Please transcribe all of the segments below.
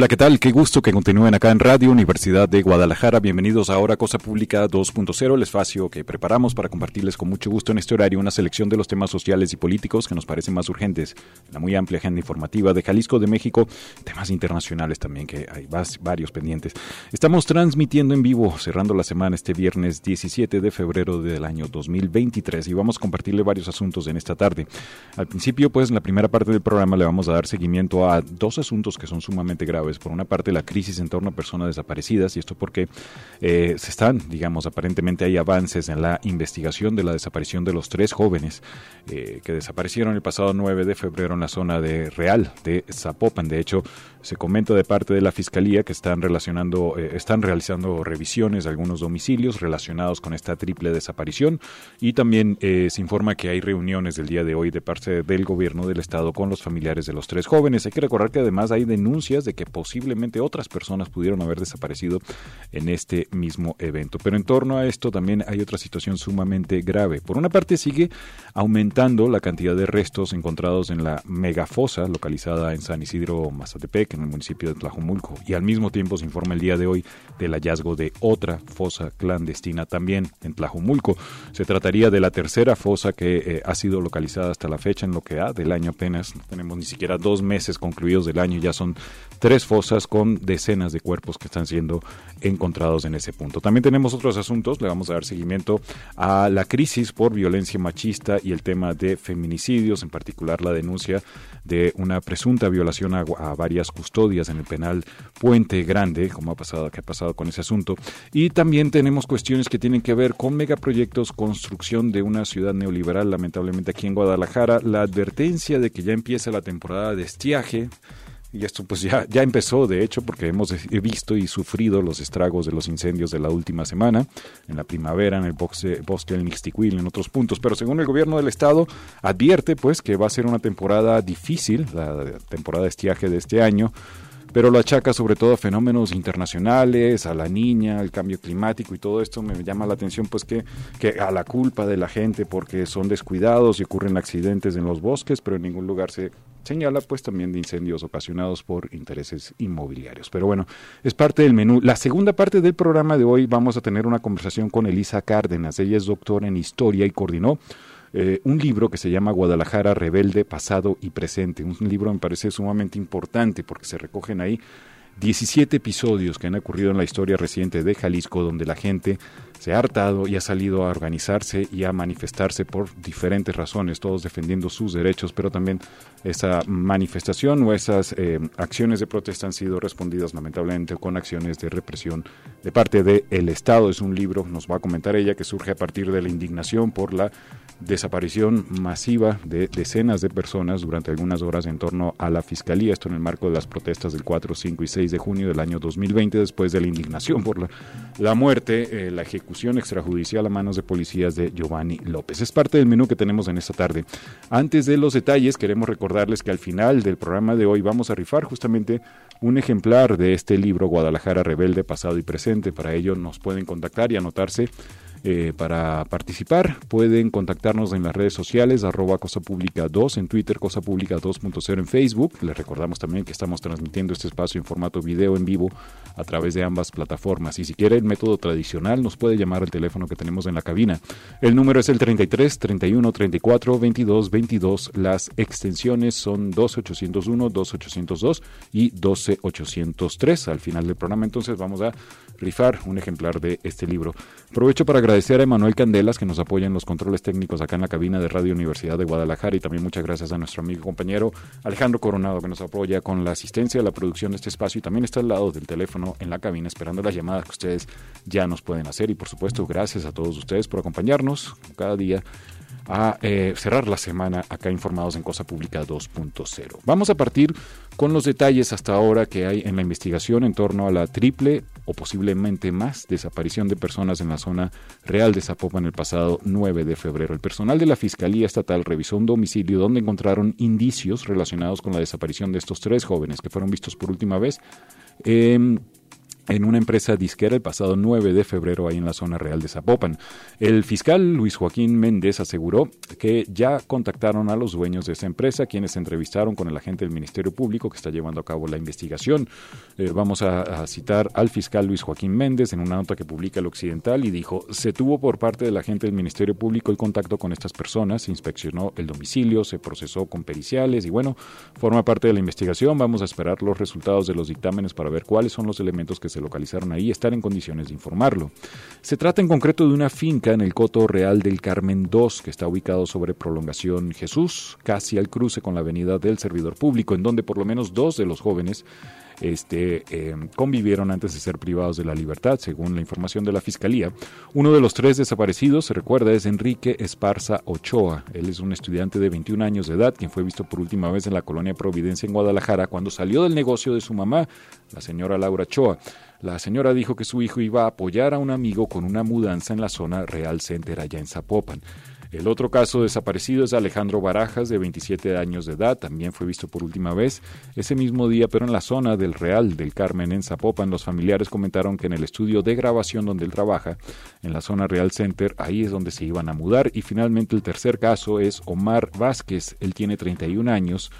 Hola, ¿qué tal? Qué gusto que continúen acá en Radio Universidad de Guadalajara. Bienvenidos ahora a Cosa Pública 2.0, el espacio que preparamos para compartirles con mucho gusto en este horario una selección de los temas sociales y políticos que nos parecen más urgentes. La muy amplia agenda informativa de Jalisco, de México, temas internacionales también que hay varios pendientes. Estamos transmitiendo en vivo, cerrando la semana este viernes 17 de febrero del año 2023 y vamos a compartirle varios asuntos en esta tarde. Al principio, pues, en la primera parte del programa le vamos a dar seguimiento a dos asuntos que son sumamente graves por una parte, la crisis en torno a personas desaparecidas, y esto porque eh, se están, digamos, aparentemente hay avances en la investigación de la desaparición de los tres jóvenes eh, que desaparecieron el pasado 9 de febrero en la zona de Real de Zapopan. De hecho, se comenta de parte de la Fiscalía que están relacionando, eh, están realizando revisiones de algunos domicilios relacionados con esta triple desaparición y también se informa que hay reuniones del día de hoy de parte del gobierno del estado con los familiares de los tres jóvenes. Hay que recordar que además hay denuncias de que posiblemente otras personas pudieron haber desaparecido en este mismo evento. Pero en torno a esto también hay otra situación sumamente grave. Por una parte sigue aumentando la cantidad de restos encontrados en la megafosa localizada en San Isidro Mazatepec, en el municipio de Tlajomulco, y al mismo tiempo se informa el día de hoy del hallazgo de otra fosa clandestina también en Tlajomulco. Se trataría de la tercera fosa que eh, ha sido localizada hasta la fecha en lo que ha del año apenas. No tenemos ni siquiera dos meses concluidos del año, ya son tres fosas con decenas de cuerpos que están siendo encontrados en ese punto. También tenemos otros asuntos, le vamos a dar seguimiento a la crisis por violencia machista y el tema de feminicidios, en particular la denuncia de una presunta violación a, varias custodias en el penal Puente Grande, como ha pasado, ha pasado con ese asunto. Y también tenemos cuestiones que tienen que ver con megaproyectos, construcción de una ciudad neoliberal, lamentablemente aquí en Guadalajara, la advertencia de que ya empieza la temporada de estiaje y esto pues ya, ya empezó, de hecho, porque hemos visto y sufrido los estragos de los incendios de la última semana, en la primavera, en el bosque, del Mixtiquil, en otros puntos. Pero según el gobierno del estado, advierte pues que va a ser una temporada difícil, la temporada de estiaje de este año, pero lo achaca sobre todo a fenómenos internacionales, a la niña, al cambio climático y todo esto me llama la atención pues que, que a la culpa de la gente porque son descuidados y ocurren accidentes en los bosques, pero en ningún lugar se señala pues también de incendios ocasionados por intereses inmobiliarios. Pero bueno, es parte del menú. La segunda parte del programa de hoy vamos a tener una conversación con Elisa Cárdenas. Ella es doctora en historia y coordinó eh, un libro que se llama Guadalajara Rebelde, Pasado y Presente. Un libro me parece sumamente importante porque se recogen ahí 17 episodios que han ocurrido en la historia reciente de Jalisco donde la gente se ha hartado y ha salido a organizarse y a manifestarse por diferentes razones, todos defendiendo sus derechos, pero también esa manifestación o esas eh, acciones de protesta han sido respondidas lamentablemente con acciones de represión de parte del Estado. Es un libro, nos va a comentar ella, que surge a partir de la indignación por la desaparición masiva de decenas de personas durante algunas horas en torno a la Fiscalía, esto en el marco de las protestas del 4, 5 y 6 de junio del año 2020, después de la indignación por la, muerte, eh, la ejecución extrajudicial a manos de policías de Giovanni López. Es parte del menú que tenemos en esta tarde. Antes de los detalles, queremos recordarles que al final del programa de hoy vamos a rifar justamente un ejemplar de este libro Guadalajara Rebelde, Pasado y Presente. Para ello nos pueden contactar y anotarse eh, para participar pueden contactarnos en las redes sociales, arroba Cosa Pública 2 en Twitter, Cosa Pública 2.0 en Facebook. Les recordamos también que estamos transmitiendo este espacio en formato video en vivo a través de ambas plataformas. Y si quiere el método tradicional, nos puede llamar al teléfono que tenemos en la cabina. El número es el 33 31 34 22 22. Las extensiones son 12801, 12802 y 12803. Al final del programa entonces vamos a rifar un ejemplar de este libro. Aprovecho para agradecer a Emanuel Candelas que nos apoya en los controles técnicos acá en la cabina de Radio Universidad de Guadalajara y también muchas gracias a nuestro amigo y compañero Alejandro Coronado que nos apoya con la asistencia a la producción de este espacio y también está al lado del teléfono en la cabina esperando las llamadas que ustedes ya nos pueden hacer y por supuesto gracias a todos ustedes por acompañarnos cada día a eh, cerrar la semana acá informados en Cosa Pública 2.0. Vamos a partir con los detalles hasta ahora que hay en la investigación en torno a la triple o posiblemente más desaparición de personas en la zona real de Zapopan el pasado 9 de febrero. El personal de la Fiscalía Estatal revisó un domicilio donde encontraron indicios relacionados con la desaparición de estos tres jóvenes que fueron vistos por última vez. Eh, en una empresa disquera el pasado 9 de febrero ahí en la zona real de Zapopan. El fiscal Luis Joaquín Méndez aseguró que ya contactaron a los dueños de esa empresa, quienes se entrevistaron con el agente del Ministerio Público que está llevando a cabo la investigación. Eh, vamos a, citar al fiscal Luis Joaquín Méndez en una nota que publica el Occidental y dijo, se tuvo por parte del agente del Ministerio Público el contacto con estas personas, se inspeccionó el domicilio, se procesó con periciales y bueno, forma parte de la investigación. Vamos a esperar los resultados de los dictámenes para ver cuáles son los elementos que se localizaron ahí estar en condiciones de informarlo. Se trata en concreto de una finca en el Coto Real del Carmen II, que está ubicado sobre Prolongación Jesús, casi al cruce con la avenida del Servidor Público, en donde por lo menos dos de los jóvenes este, eh, convivieron antes de ser privados de la libertad, según la información de la Fiscalía. Uno de los tres desaparecidos, se recuerda, es Enrique Esparza Ochoa. Él es un estudiante de 21 años de edad, quien fue visto por última vez en la colonia Providencia en Guadalajara cuando salió del negocio de su mamá, la señora Laura Ochoa. La señora dijo que su hijo iba a apoyar a un amigo con una mudanza en la zona Real Center allá en Zapopan. El otro caso desaparecido es Alejandro Barajas, de 27 años de edad, también fue visto por última vez ese mismo día, pero en la zona del Real del Carmen, en Zapopan. Los familiares comentaron que en el estudio de grabación donde él trabaja, en la zona Real Center, ahí es donde se iban a mudar. Y finalmente el tercer caso es Omar Vázquez, él tiene 31 años,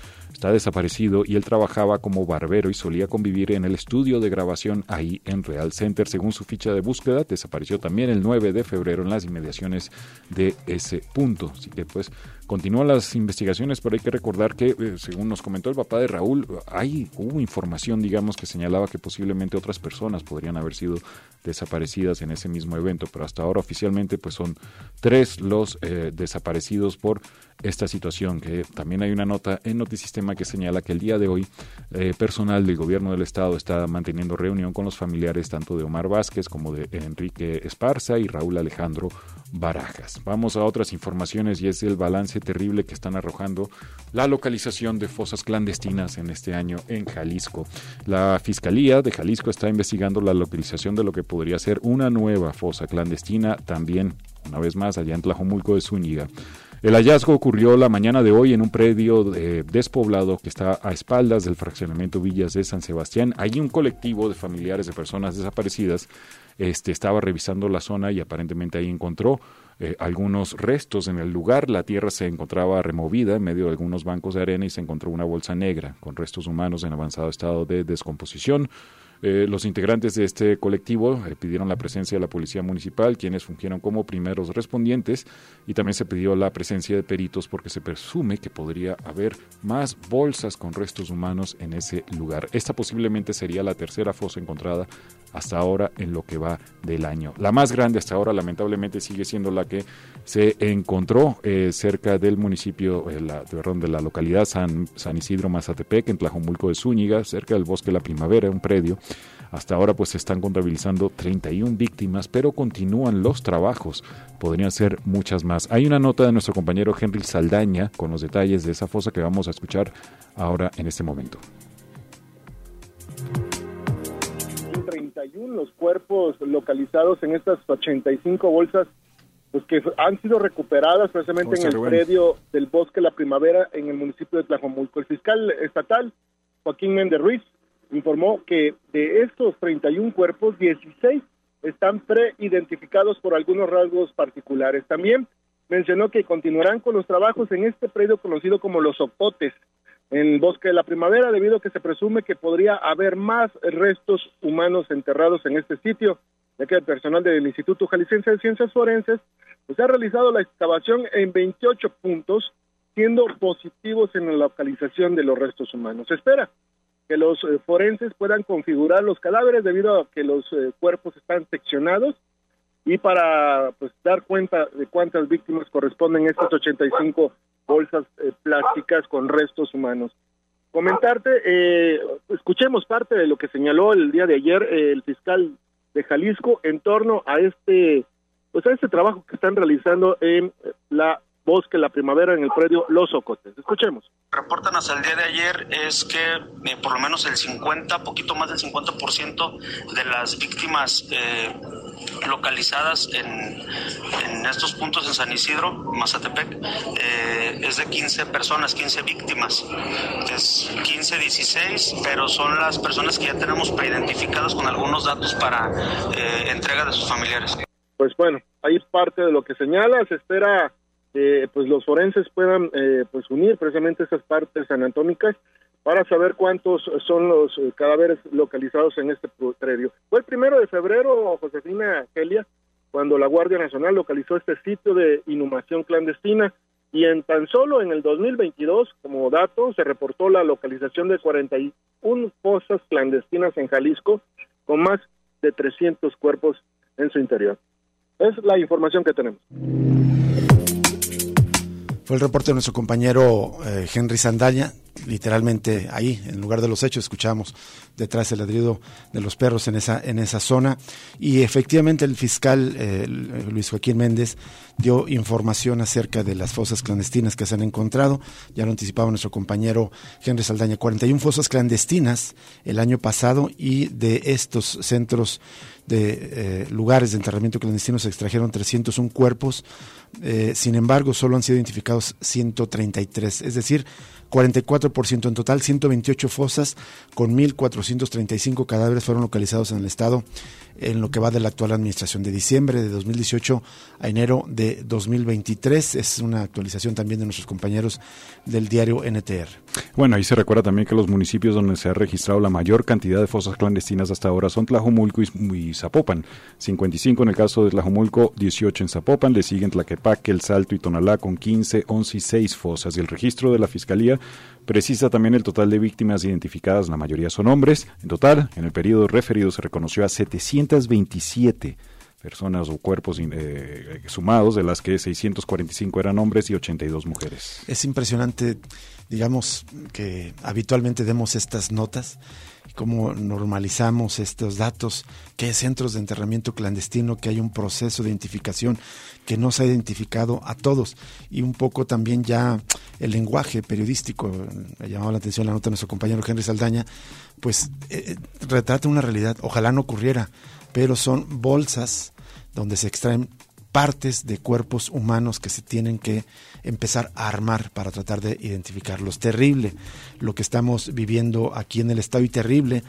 está desaparecido y él trabajaba como barbero y solía convivir en el estudio de grabación ahí en Real Center. Según su ficha de búsqueda, desapareció también el 9 de febrero en las inmediaciones de ese punto. Así que pues Continúan las investigaciones, pero hay que recordar que, eh, según nos comentó el papá de Raúl, hay, hubo información, digamos, que señalaba que posiblemente otras personas podrían haber sido desaparecidas en ese mismo evento, pero hasta ahora oficialmente pues son tres los eh, desaparecidos por esta situación, que también hay una nota en Notisistema que señala que el día de hoy eh, personal del gobierno del estado está manteniendo reunión con los familiares tanto de Omar Vázquez como de Enrique Esparza y Raúl Alejandro Barajas. Vamos a otras informaciones y es el balance terrible que están arrojando la localización de fosas clandestinas en este año en Jalisco. La Fiscalía de Jalisco está investigando la localización de lo que podría ser una nueva fosa clandestina también, una vez más, allá en Tlajomulco de Zúñiga. El hallazgo ocurrió la mañana de hoy en un predio eh, despoblado que está a espaldas del fraccionamiento Villas de San Sebastián. Allí un colectivo de familiares de personas desaparecidas este, estaba revisando la zona y aparentemente ahí encontró eh, algunos restos en el lugar. La tierra se encontraba removida en medio de algunos bancos de arena y se encontró una bolsa negra con restos humanos en avanzado estado de descomposición. Eh, los integrantes de este colectivo eh, pidieron la presencia de la Policía Municipal, quienes fungieron como primeros respondientes, y también se pidió la presencia de peritos porque se presume que podría haber más bolsas con restos humanos en ese lugar. Esta posiblemente sería la tercera fosa encontrada hasta ahora en lo que va del año. La más grande hasta ahora lamentablemente sigue siendo la que se encontró eh, cerca del municipio, la, perdón, de la localidad San, San Isidro Mazatepec, en Tlajomulco de Zúñiga, cerca del Bosque la Primavera, un predio hasta ahora pues se están contabilizando 31 víctimas, pero continúan los trabajos. Podrían ser muchas más. Hay una nota de nuestro compañero Henry Saldaña con los detalles de esa fosa que vamos a escuchar ahora en este momento. 31 los cuerpos localizados en estas 85 bolsas pues que han sido recuperadas precisamente en el predio del Bosque La Primavera en el municipio de Tlajomulco. El fiscal estatal, Joaquín Méndez Ruiz, informó que de estos 31 cuerpos, 16 están preidentificados por algunos rasgos particulares. También mencionó que continuarán con los trabajos en este predio conocido como Los Ocotes, en Bosque de la Primavera, debido a que se presume que podría haber más restos humanos enterrados en este sitio, ya que el personal del Instituto Jalisciense de Ciencias Forenses pues, ha realizado la excavación en 28 puntos, siendo positivos en la localización de los restos humanos. Se espera que los eh, forenses puedan configurar los cadáveres debido a que los eh, cuerpos están seccionados y para pues dar cuenta de cuántas víctimas corresponden estas 85 bolsas eh, plásticas con restos humanos. Comentarte, eh, escuchemos parte de lo que señaló el día de ayer el fiscal de Jalisco en torno a este pues a este trabajo que están realizando en la bosque la primavera en el predio Los Ocotes. Escuchemos. Reportan hasta el día de ayer es que eh, por lo menos el 50, poquito más del 50% de las víctimas eh, localizadas en, en, estos puntos en San Isidro, Mazatepec, eh, es de 15 personas, 15 víctimas. Es 15, 16, pero son las personas que ya tenemos preidentificadas con algunos datos para entrega de sus familiares. Pues bueno, ahí parte de lo que señala, se espera eh, pues los forenses puedan eh, pues unir precisamente esas partes anatómicas para saber cuántos son los eh, cadáveres localizados en este predio. Fue el primero de febrero, Josefina Gelia, cuando la Guardia Nacional localizó este sitio de inhumación clandestina y en tan solo en el 2022, como dato, se reportó la localización de 41 fosas clandestinas en Jalisco con más de 300 cuerpos en su interior. Es la información que tenemos. Fue el reporte de nuestro compañero eh, Henry Sandaña, literalmente ahí, en lugar de los hechos, escuchamos detrás del ladrido de los perros en esa, en esa zona. Y efectivamente el fiscal eh, Luis Joaquín Méndez dio información acerca de las fosas clandestinas que se han encontrado. Ya lo anticipaba nuestro compañero Henry Saldaña, 41 fosas clandestinas el año pasado y de estos centros de eh, lugares de enterramiento clandestino se extrajeron 301 cuerpos, eh, sin embargo solo han sido identificados 133, es decir, 44% en total, 128 fosas con 1.435 cadáveres fueron localizados en el estado en lo que va de la actual administración de diciembre de 2018 a enero de 2023. Es una actualización también de nuestros compañeros del diario NTR. Bueno, ahí se recuerda también que los municipios donde se ha registrado la mayor cantidad de fosas clandestinas hasta ahora son Tlajomulco y, Zapopan. 55 en el caso de Tlajomulco, 18 en Zapopan, le siguen Tlaquepaque, El Salto y Tonalá con 15, 11 y 6 fosas. Y el registro de la Fiscalía Precisa también el total de víctimas identificadas, la mayoría son hombres. En total, en el periodo referido se reconoció a 727 personas o cuerpos eh, sumados, de las que 645 eran hombres y 82 mujeres. Es impresionante, digamos, que habitualmente demos estas notas cómo normalizamos estos datos, que hay centros de enterramiento clandestino, que hay un proceso de identificación que no se ha identificado a todos. Y un poco también ya el lenguaje periodístico, ha llamado la atención la nota de nuestro compañero Henry Saldaña, pues eh, eh, retrata una realidad, ojalá no ocurriera, pero son bolsas donde se extraen partes de cuerpos humanos que se tienen que empezar a armar para tratar de identificarlos. Terrible lo que estamos viviendo aquí en el Estado y terrible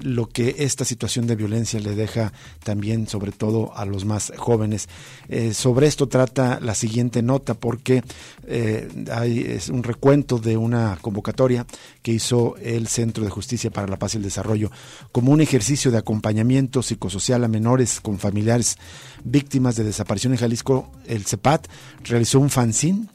lo que esta situación de violencia le deja también, sobre todo a los más jóvenes. Eh, sobre esto trata la siguiente nota porque eh, hay es un recuento de una convocatoria que hizo el Centro de Justicia para la Paz y el Desarrollo como un ejercicio de acompañamiento psicosocial a menores con familiares víctimas de desaparición en Jalisco. El CEPAT realizó un fanzine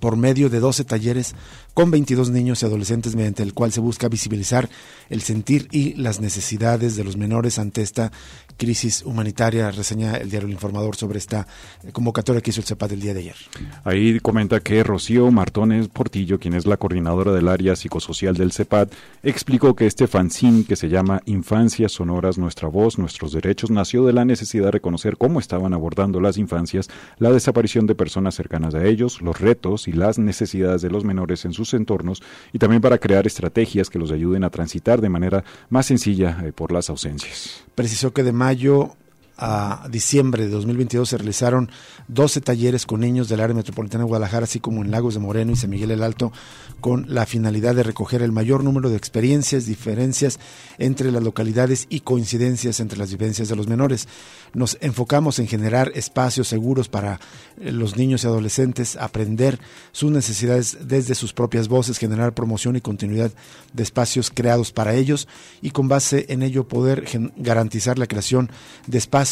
por medio de 12 talleres con 22 niños y adolescentes mediante el cual se busca visibilizar el sentir y las necesidades de los menores ante esta crisis humanitaria, reseña el diario El Informador sobre esta convocatoria que hizo el CEPAD el día de ayer. Ahí comenta que Rocío Martones Portillo, quien es la coordinadora del área psicosocial del CEPAD, explicó que este fanzine que se llama Infancias Sonoras, Nuestra Voz, Nuestros Derechos, nació de la necesidad de reconocer cómo estaban abordando las infancias la desaparición de personas cercanas a ellos, los retos y las necesidades de los menores en sus entornos y también para crear estrategias que los ayuden a transitar de manera más sencilla eh, por las ausencias. Precisó que de mayo a diciembre de 2022 se realizaron 12 talleres con niños del área metropolitana de Guadalajara, así como en Lagos de Moreno y San Miguel el Alto, con la finalidad de recoger el mayor número de experiencias, diferencias entre las localidades y coincidencias entre las vivencias de los menores. Nos enfocamos en generar espacios seguros para eh, los niños y adolescentes, aprender sus necesidades desde sus propias voces, generar promoción y continuidad de espacios creados para ellos y con base en ello poder garantizar la creación de espacios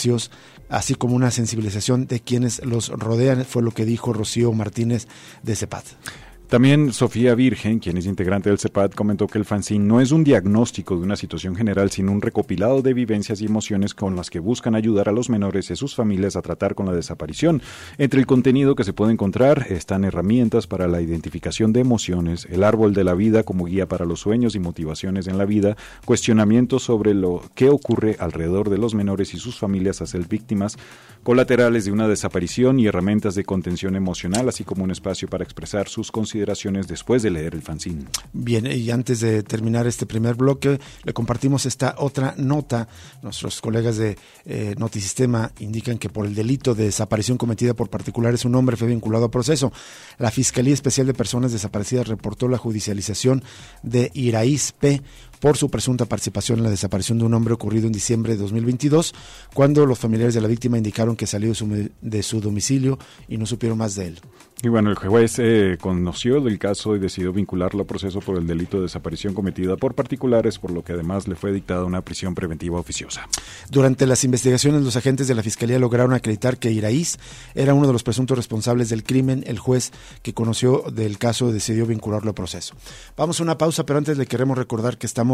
así como una sensibilización de quienes los rodean, fue lo que dijo Rocío Martínez de CEPAD. También Sofía Virgen, quien es integrante del CEPAD, comentó que el fanzine no es un diagnóstico de una situación general, sino un recopilado de vivencias y emociones con las que buscan ayudar a los menores y sus familias a tratar con la desaparición. Entre el contenido que se puede encontrar están herramientas para la identificación de emociones, el árbol de la vida como guía para los sueños y motivaciones en la vida, cuestionamientos sobre lo que ocurre alrededor de los menores y sus familias a ser víctimas colaterales de una desaparición y herramientas de contención emocional, así como un espacio para expresar sus consideraciones después de leer el fanzine. Bien, y antes de terminar este primer bloque, le compartimos esta otra nota. Nuestros colegas de eh, Notisistema indican que por el delito de desaparición cometida por particulares un hombre fue vinculado a proceso. La Fiscalía Especial de Personas Desaparecidas reportó la judicialización de Iraíz P por su presunta participación en la desaparición de un hombre ocurrido en diciembre de 2022, cuando los familiares de la víctima indicaron que salió de su, de su domicilio y no supieron más de él. Y bueno, el juez eh, conoció del caso y decidió vincularlo a proceso por el delito de desaparición cometida por particulares, por lo que además le fue dictada una prisión preventiva oficiosa. Durante las investigaciones, los agentes de la Fiscalía lograron acreditar que Iraíz era uno de los presuntos responsables del crimen. El juez que conoció del caso decidió vincularlo a proceso. Vamos a una pausa, pero antes le queremos recordar que estamos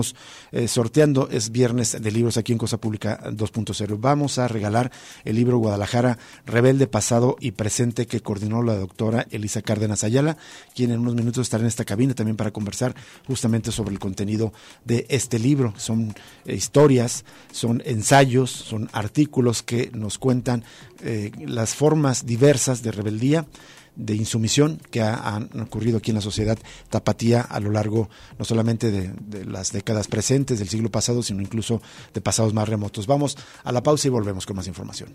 eh, sorteando, es viernes de libros aquí en Cosa Pública 2.0. Vamos a regalar el libro Guadalajara, Rebelde Pasado y Presente que coordinó la doctora Elisa Cárdenas Ayala, quien en unos minutos estará en esta cabina también para conversar justamente sobre el contenido de este libro. Son eh, historias, son ensayos, son artículos que nos cuentan eh, las formas diversas de rebeldía de insumisión que han ocurrido aquí en la sociedad tapatía a lo largo no solamente de, las décadas presentes del siglo pasado, sino incluso de pasados más remotos. Vamos a la pausa y volvemos con más información.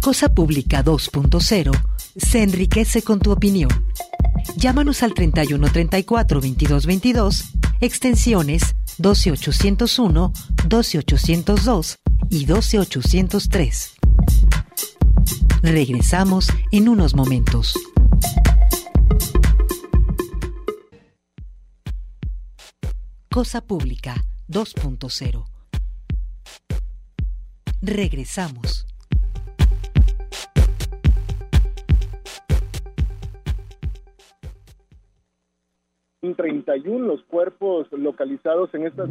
Cosa Pública 2.0 se enriquece con tu opinión. Llámanos al 3134 2222, extensiones 12801, 12802 y 12803. Regresamos en unos momentos. Cosa Pública 2.0. Regresamos. 31 los cuerpos localizados en estas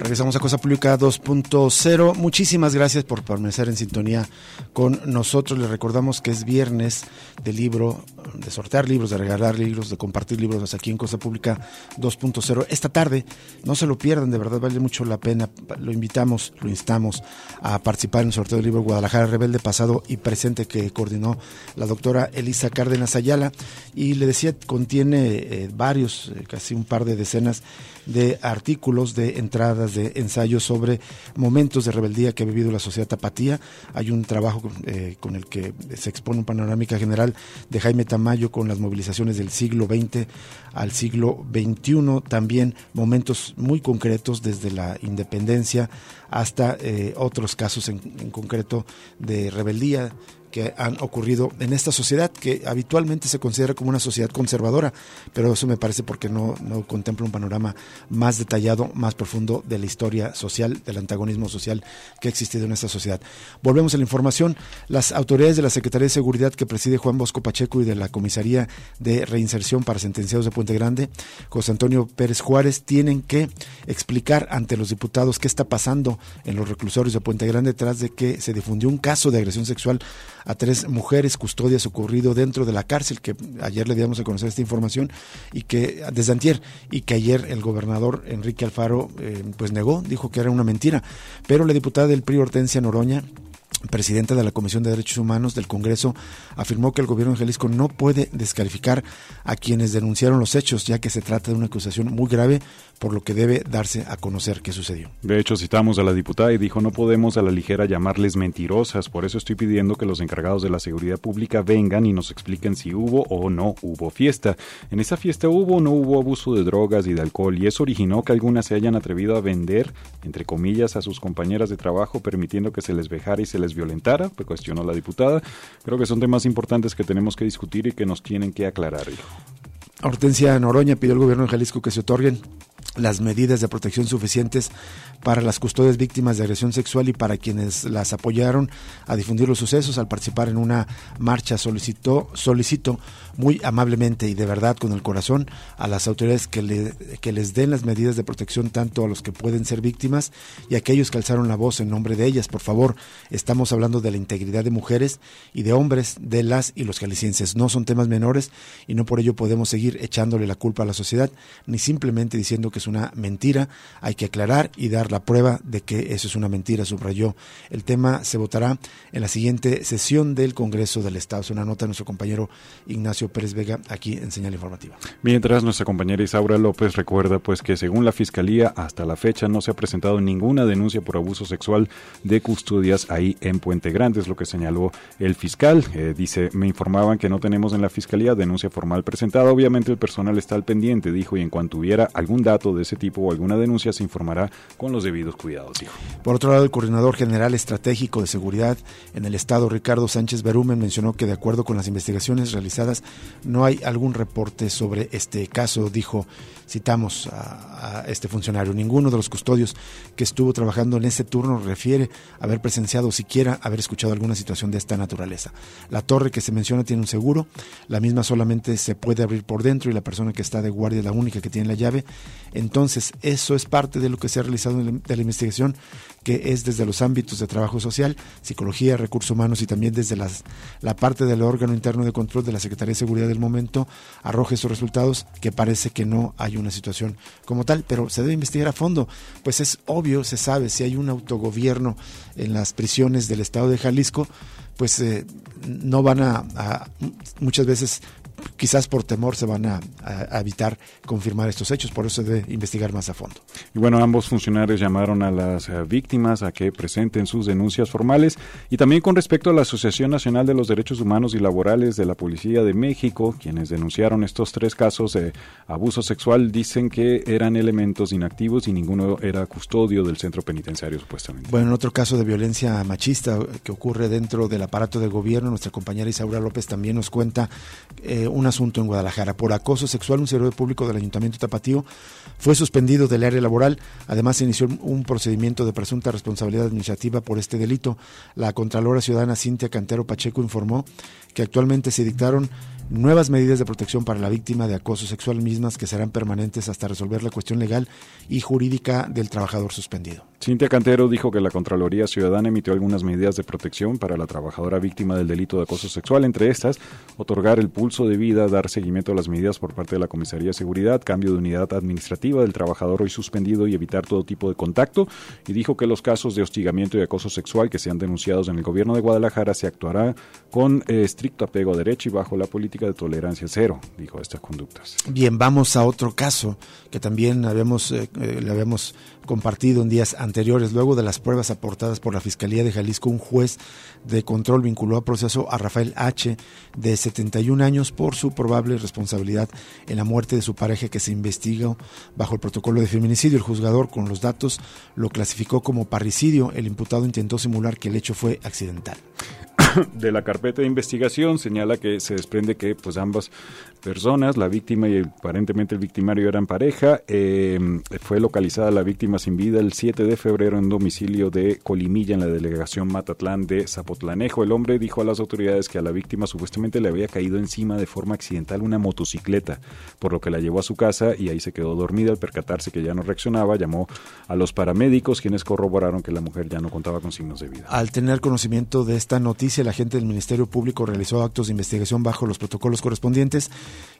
Regresamos a Cosa Pública 2.0. Muchísimas gracias por permanecer en sintonía con nosotros. Les recordamos que es viernes de libro, de sortear libros, de regalar libros, de compartir libros aquí en Cosa Pública 2.0. Esta tarde, no se lo pierdan, de verdad vale mucho la pena. Lo invitamos, lo instamos a participar en el sorteo del libro Guadalajara Rebelde pasado y presente que coordinó la doctora Elisa Cárdenas Ayala. Y le decía, contiene eh, varios, eh, casi un par de decenas de artículos, de entradas, de ensayos sobre momentos de rebeldía que ha vivido la sociedad tapatía. Hay un trabajo eh, con el que se expone una panorámica general de Jaime Tamayo con las movilizaciones del siglo XX al siglo XXI, también momentos muy concretos desde la independencia hasta eh, otros casos en concreto de rebeldía han ocurrido en esta sociedad que habitualmente se considera como una sociedad conservadora, pero eso me parece porque no, no contempla un panorama más detallado, más profundo de la historia social, del antagonismo social que ha existido en esta sociedad. Volvemos a la información. Las autoridades de la Secretaría de Seguridad que preside Juan Bosco Pacheco y de la Comisaría de Reinserción para Sentenciados de Puente Grande, José Antonio Pérez Juárez, tienen que explicar ante los diputados qué está pasando en los reclusorios de Puente Grande tras de que se difundió un caso de agresión sexual a tres mujeres custodias ocurrido dentro de la cárcel, que ayer le dimos a conocer esta información y que desde antier y que ayer el gobernador Enrique Alfaro eh, pues negó, dijo que era una mentira, pero la diputada del PRI Hortensia Noroña presidenta de la Comisión de Derechos Humanos del Congreso, afirmó que el gobierno de Jalisco no puede descalificar a quienes denunciaron los hechos, ya que se trata de una acusación muy grave, por lo que debe darse a conocer qué sucedió. De hecho, citamos a la diputada y dijo, no podemos a la ligera llamarles mentirosas, por eso estoy pidiendo que los encargados de la seguridad pública vengan y nos expliquen si hubo o no hubo fiesta. En esa fiesta hubo o no hubo abuso de drogas y de alcohol, y eso originó que algunas se hayan atrevido a vender, entre comillas, a sus compañeras de trabajo, permitiendo que se les vejara y se les violentara, pues cuestionó la diputada. Creo que son temas importantes que tenemos que discutir y que nos tienen que aclarar, Hortensia Noroña pidió al gobierno de Jalisco que se otorguen las medidas de protección suficientes para las custodias víctimas de agresión sexual y para quienes las apoyaron a difundir los sucesos al participar en una marcha solicitó solicito muy amablemente y de verdad con el corazón a las autoridades que, le, que les den las medidas de protección tanto a los que pueden ser víctimas y a aquellos que alzaron la voz en nombre de ellas. Por favor, estamos hablando de la integridad de mujeres y de hombres, de las y los jaliscienses. No son temas menores y no por ello podemos seguir echándole la culpa a la sociedad ni simplemente diciendo que es una mentira. Hay que aclarar y dar la prueba de que eso es una mentira, subrayó. El tema se votará en la siguiente sesión del Congreso del Estado. Es una nota de nuestro compañero Ignacio Pérez Vega aquí en Señal Informativa. Mientras nuestra compañera Isaura López recuerda pues que según la Fiscalía hasta la fecha no se ha presentado ninguna denuncia por abuso sexual de custodias ahí en Puente Grande, es lo que señaló el fiscal. Eh, dice, me informaban que no tenemos en la Fiscalía denuncia formal presentada, obviamente el personal está al pendiente, dijo, y en cuanto hubiera algún dato de ese tipo o alguna denuncia se informará con los debidos cuidados, dijo. Por otro lado, el coordinador general estratégico de seguridad en el Estado, Ricardo Sánchez Berumen, mencionó que de acuerdo con las investigaciones realizadas no hay algún reporte sobre este caso, dijo, citamos a, este funcionario. Ninguno de los custodios que estuvo trabajando en ese turno refiere haber presenciado siquiera haber escuchado alguna situación de esta naturaleza. La torre que se menciona tiene un seguro, la misma solamente se puede abrir por dentro y la persona que está de guardia es la única que tiene la llave. Entonces, eso es parte de lo que se ha realizado de la investigación, que es desde los ámbitos de trabajo social, psicología, recursos humanos y también desde las, la parte del órgano interno de control de la Secretaría de Seguridad del momento, arroja esos resultados que parece que no hay una situación como tal, pero se debe investigar a fondo, pues es obvio, se sabe, si hay un autogobierno en las prisiones del estado de Jalisco, pues eh, no van a, muchas veces quizás por temor se van a, evitar confirmar estos hechos, por eso se debe investigar más a fondo. Y bueno, ambos funcionarios llamaron a las eh, víctimas a que presenten sus denuncias formales y también con respecto a la Asociación Nacional de los Derechos Humanos y Laborales de la Policía de México, quienes denunciaron estos tres casos de abuso sexual, dicen que eran elementos inactivos y ninguno era custodio del centro penitenciario supuestamente. Bueno, en otro caso de violencia machista que ocurre dentro del aparato del gobierno, nuestra compañera Isaura López también nos cuenta eh, un asunto en Guadalajara. Por acoso sexual, un servidor público del Ayuntamiento Tapatío fue suspendido del área laboral. Además, se inició un procedimiento de presunta responsabilidad administrativa por este delito. La Contralora Ciudadana Cintia Cantero Pacheco informó que actualmente se dictaron nuevas medidas de protección para la víctima de acoso sexual mismas que serán permanentes hasta resolver la cuestión legal y jurídica del trabajador suspendido. Cintia Cantero dijo que la Contraloría Ciudadana emitió algunas medidas de protección para la trabajadora víctima del delito de acoso sexual, entre estas, otorgar el pulso de vida, dar seguimiento a las medidas por parte de la Comisaría de Seguridad, cambio de unidad administrativa del trabajador hoy suspendido y evitar todo tipo de contacto, y dijo que los casos de hostigamiento y acoso sexual que sean denunciados en el gobierno de Guadalajara se actuará con eh, estricto apego a derecho y bajo la política de tolerancia cero, dijo estas conductas. Bien, vamos a otro caso que también habíamos, eh, eh, le habíamos compartido en días anteriores. Luego de las pruebas aportadas por la Fiscalía de Jalisco, un juez de control vinculó a proceso a Rafael H., de 71 años, por su probable responsabilidad en la muerte de su pareja que se investigó bajo el protocolo de feminicidio. El juzgador, con los datos, lo clasificó como parricidio. El imputado intentó simular que el hecho fue accidental. de la carpeta de investigación señala que se desprende que pues ambas personas, la víctima y aparentemente el victimario eran pareja. Eh, fue localizada la víctima sin vida el 7 de febrero en domicilio de Colimilla en la delegación Matatlán de Zapotlanejo. El hombre dijo a las autoridades que a la víctima supuestamente le había caído encima de forma accidental una motocicleta, por lo que la llevó a su casa y ahí se quedó dormida. Al percatarse que ya no reaccionaba, llamó a los paramédicos quienes corroboraron que la mujer ya no contaba con signos de vida. Al tener conocimiento de esta noticia, la gente del Ministerio Público realizó actos de investigación bajo los protocolos correspondientes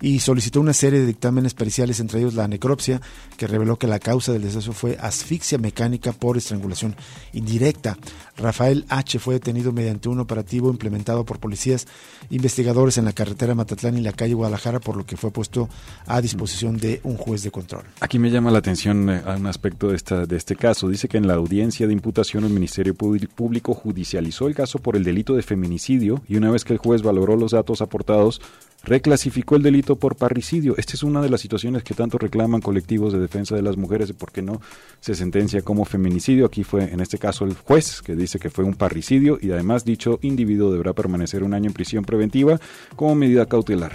y solicitó una serie de dictámenes periciales, entre ellos la necropsia, que reveló que la causa del deceso fue asfixia mecánica por estrangulación indirecta. Rafael H. fue detenido mediante un operativo implementado por policías investigadores en la carretera Matatlán y la calle Guadalajara, por lo que fue puesto a disposición de un juez de control. Aquí me llama la atención eh, un aspecto de, esta, de este caso. Dice que en la audiencia de imputación el Ministerio Público judicializó el caso por el delito de feminicidio y una vez que el juez valoró los datos aportados, reclasificó el delito por parricidio. Esta es una de las situaciones que tanto reclaman colectivos de defensa de las mujeres de por qué no se sentencia como feminicidio. Aquí fue, en este caso, el juez que dice que fue un parricidio y además dicho individuo deberá permanecer un año en prisión preventiva como medida cautelar.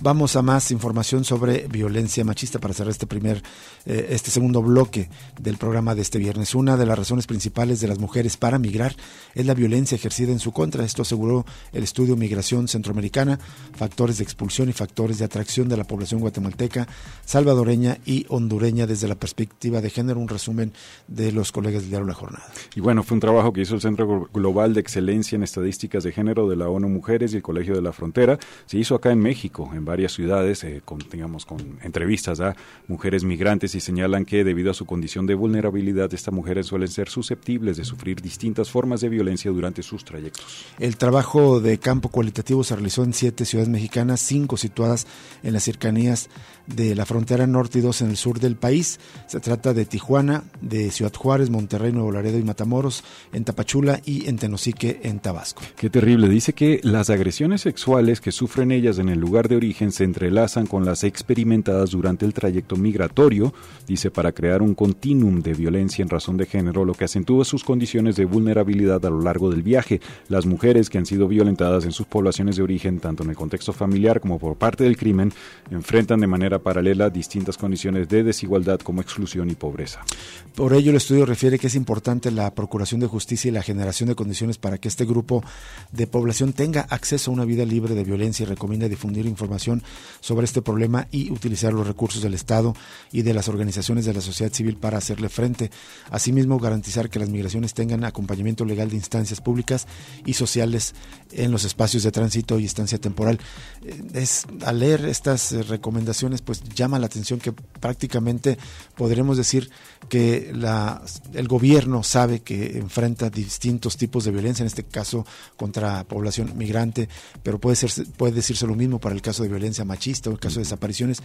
Vamos a más información sobre violencia machista para cerrar este primer, eh, este segundo bloque del programa de este viernes. Una de las razones principales de las mujeres para migrar es la violencia ejercida en su contra. Esto aseguró el estudio Migración Centroamericana, factores de expulsión y factores de atracción de la población guatemalteca, salvadoreña y hondureña desde la perspectiva de género. Un resumen de los colegas del diario La Jornada. Y bueno, fue un trabajo que hizo el Centro Global de Excelencia en Estadísticas de Género de la ONU Mujeres y el Colegio de la Frontera. Se hizo acá en México, en varias ciudades, eh, digamos, con entrevistas a mujeres migrantes y señalan que debido a su condición de vulnerabilidad, estas mujeres suelen ser susceptibles de sufrir distintas formas de violencia durante sus trayectos. El trabajo de campo cualitativo se realizó en siete ciudades mexicanas, cinco situadas en las cercanías de la frontera norte y dos en el sur del país. Se trata de Tijuana, de Ciudad Juárez, Monterrey, Nuevo Laredo y Matamoros, en Tapachula y en Tenosique, en Tabasco. Qué terrible. Dice que las agresiones sexuales que sufren ellas en el lugar de origen se entrelazan con las experimentadas durante el trayecto migratorio, dice, para crear un continuum de violencia en razón de género, lo que acentúa sus condiciones de vulnerabilidad a lo largo del viaje. Las mujeres que han sido violentadas en sus poblaciones de origen, tanto en el contexto familiar como por parte del crimen, enfrentan de manera paralela distintas condiciones de desigualdad como exclusión y pobreza. Por ello, el estudio refiere que es importante la procuración de justicia y la generación de condiciones para que este grupo de población tenga acceso a una vida libre de violencia y recomienda difundir información sobre este problema y utilizar los recursos del Estado y de las organizaciones de la sociedad civil para hacerle frente. Asimismo, garantizar que las migraciones tengan acompañamiento legal de instancias públicas y sociales en los espacios de tránsito y estancia temporal. Eh, es, al leer estas recomendaciones, pues llama la atención que prácticamente podremos decir que la, el gobierno sabe que enfrenta distintos tipos de violencia, en este caso contra población migrante, pero puede, ser, puede decirse lo mismo para el caso de violencia machista o el caso de desapariciones.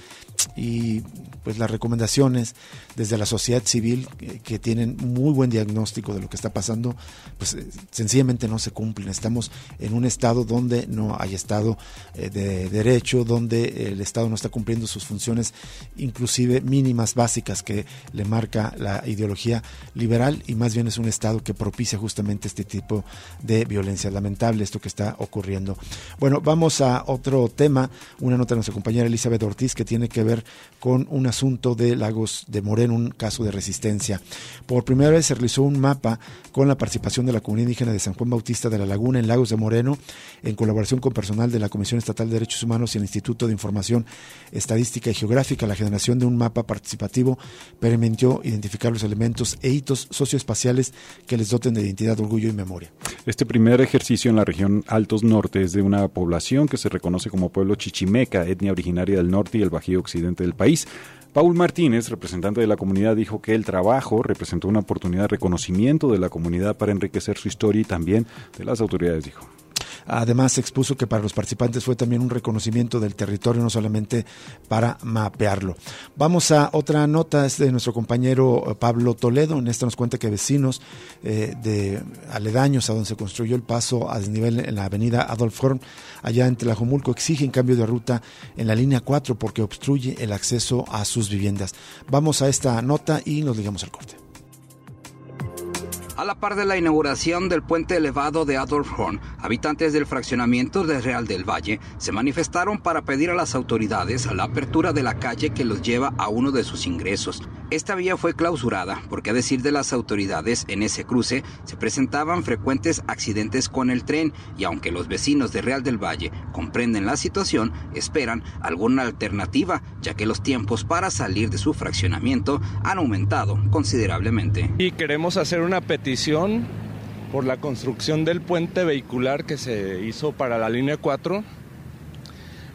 Y pues las recomendaciones desde la sociedad civil, que, tienen muy buen diagnóstico de lo que está pasando, pues eh, sencillamente no se cumplen. Estamos en un estado donde no hay estado eh, de derecho, donde el estado no está cumpliendo sus funciones, inclusive mínimas, básicas, que le marca la ideología liberal y más bien es un Estado que propicia justamente este tipo de violencia. Lamentable esto que está ocurriendo. Bueno, vamos a otro tema, una nota de nuestra compañera Elizabeth Ortiz que tiene que ver con un asunto de Lagos de Moreno, un caso de resistencia. Por primera vez se realizó un mapa con la participación de la comunidad indígena de San Juan Bautista de la Laguna en Lagos de Moreno, en colaboración con personal de la Comisión Estatal de Derechos Humanos y el Instituto de Información Estadística y Geográfica. La generación de un mapa participativo permitió identificar los elementos e hitos socioespaciales que les doten de identidad, orgullo y memoria. Este primer ejercicio en la región Altos Norte es de una población que se reconoce como pueblo chichimeca, etnia originaria del norte y el bajío occidente del país. Paul Martínez, representante de la comunidad, dijo que el trabajo representó una oportunidad de reconocimiento de la comunidad para enriquecer su historia y también de las autoridades, dijo. Además, expuso que para los participantes fue también un reconocimiento del territorio, no solamente para mapearlo. Vamos a otra nota, es de nuestro compañero eh, Pablo Toledo. En esta nos cuenta que vecinos eh, de aledaños a donde se construyó el paso a desnivel en la avenida Adolf Horn, allá en Tlajomulco, exigen cambio de ruta en la línea 4 porque obstruye el acceso a sus viviendas. Vamos a esta nota y nos digamos al corte. A la par de la inauguración del puente elevado de Adolf Horn, habitantes del fraccionamiento de Real del Valle se manifestaron para pedir a las autoridades la apertura de la calle que los lleva a uno de sus ingresos. Esta vía fue clausurada porque a decir de las autoridades en ese cruce se presentaban frecuentes accidentes con el tren y aunque los vecinos de Real del Valle comprenden la situación, esperan alguna alternativa ya que los tiempos para salir de su fraccionamiento han aumentado considerablemente. Y queremos hacer una petición por la construcción del puente vehicular que se hizo para la línea 4.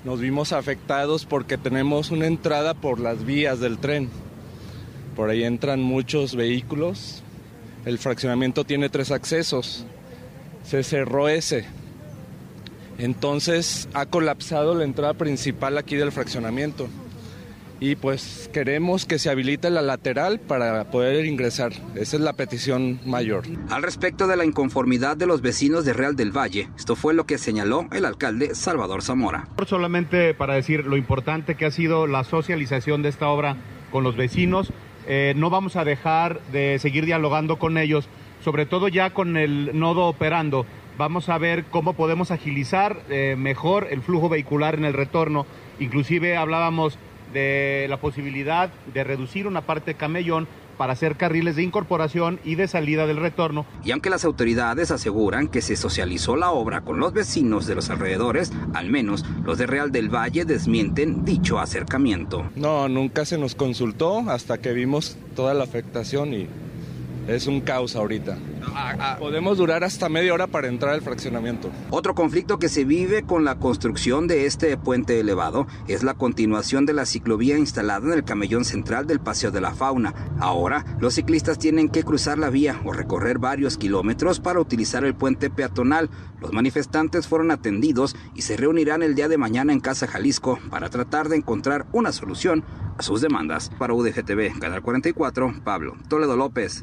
Nos vimos afectados porque tenemos una entrada por las vías del tren. Por ahí entran muchos vehículos. El fraccionamiento tiene tres accesos. Se cerró ese. Entonces ha colapsado la entrada principal aquí del fraccionamiento y pues queremos que se habilite la lateral para poder ingresar. Esa es la petición mayor. Al respecto de la inconformidad de los vecinos de Real del Valle, esto fue lo que señaló el alcalde Salvador Zamora. Solamente para decir lo importante que ha sido la socialización de esta obra con los vecinos, eh, no vamos a dejar de seguir dialogando con ellos, sobre todo ya con el nodo operando vamos a ver cómo podemos agilizar eh, mejor el flujo vehicular en el retorno. Inclusive hablábamos de la posibilidad de reducir una parte de camellón para hacer carriles de incorporación y de salida del retorno. Y aunque las autoridades aseguran que se socializó la obra con los vecinos de los alrededores, al menos los de Real del Valle desmienten dicho acercamiento. No, nunca se nos consultó hasta que vimos toda la afectación y es un caos ahorita. Podemos durar hasta media hora para entrar al fraccionamiento. Otro conflicto que se vive con la construcción de este puente elevado es la continuación de la ciclovía instalada en el camellón central del Paseo de la Fauna. Ahora, los ciclistas tienen que cruzar la vía o recorrer varios kilómetros para utilizar el puente peatonal. Los manifestantes fueron atendidos y se reunirán el día de mañana en Casa Jalisco para tratar de encontrar una solución a sus demandas. Para UDGTV, Canal 44, Pablo Toledo López.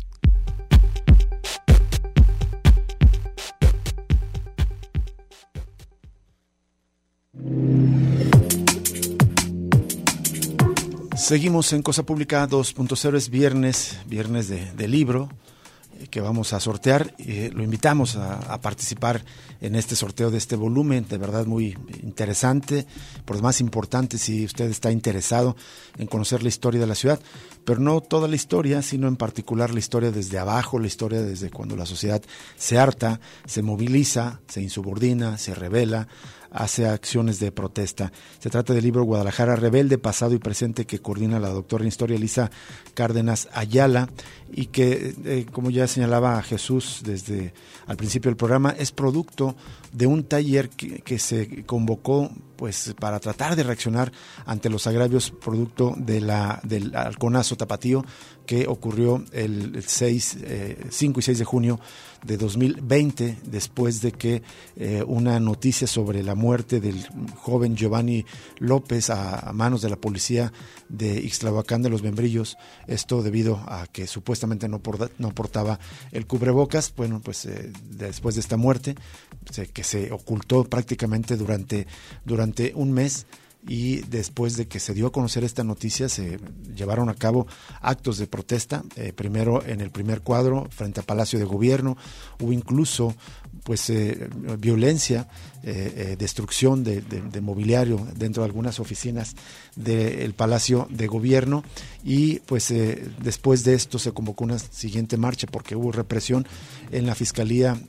Seguimos en Cosa Pública 2.0, es viernes, viernes de, libro eh, que vamos a sortear. Eh, lo invitamos a, participar en este sorteo de este volumen, de verdad muy interesante, por lo más importante si usted está interesado en conocer la historia de la ciudad, pero no toda la historia, sino en particular la historia desde abajo, la historia desde cuando la sociedad se harta, se moviliza, se insubordina, se revela, hace acciones de protesta. Se trata del libro Guadalajara Rebelde, pasado y presente que coordina la doctora en historia Elisa Cárdenas Ayala y que, eh, como ya señalaba Jesús desde al principio del programa, es producto de un taller que, se convocó pues para tratar de reaccionar ante los agravios producto de la, del halconazo tapatío que ocurrió el 6, 5 eh, y 6 de junio de 2020, después de que eh, una noticia sobre la muerte del joven Giovanni López a, manos de la policía de Ixtlahuacán de los Membrillos, esto debido a que supuestamente no, no portaba el cubrebocas, bueno, pues eh, después de esta muerte, que se ocultó prácticamente durante, durante un mes, y después de que se dio a conocer esta noticia se llevaron a cabo actos de protesta, eh, primero en el primer cuadro frente al Palacio de Gobierno, hubo incluso pues eh, violencia, eh, eh, destrucción de, mobiliario dentro de algunas oficinas del Palacio de Gobierno. Y pues después de esto se convocó una siguiente marcha porque hubo represión en la Fiscalía,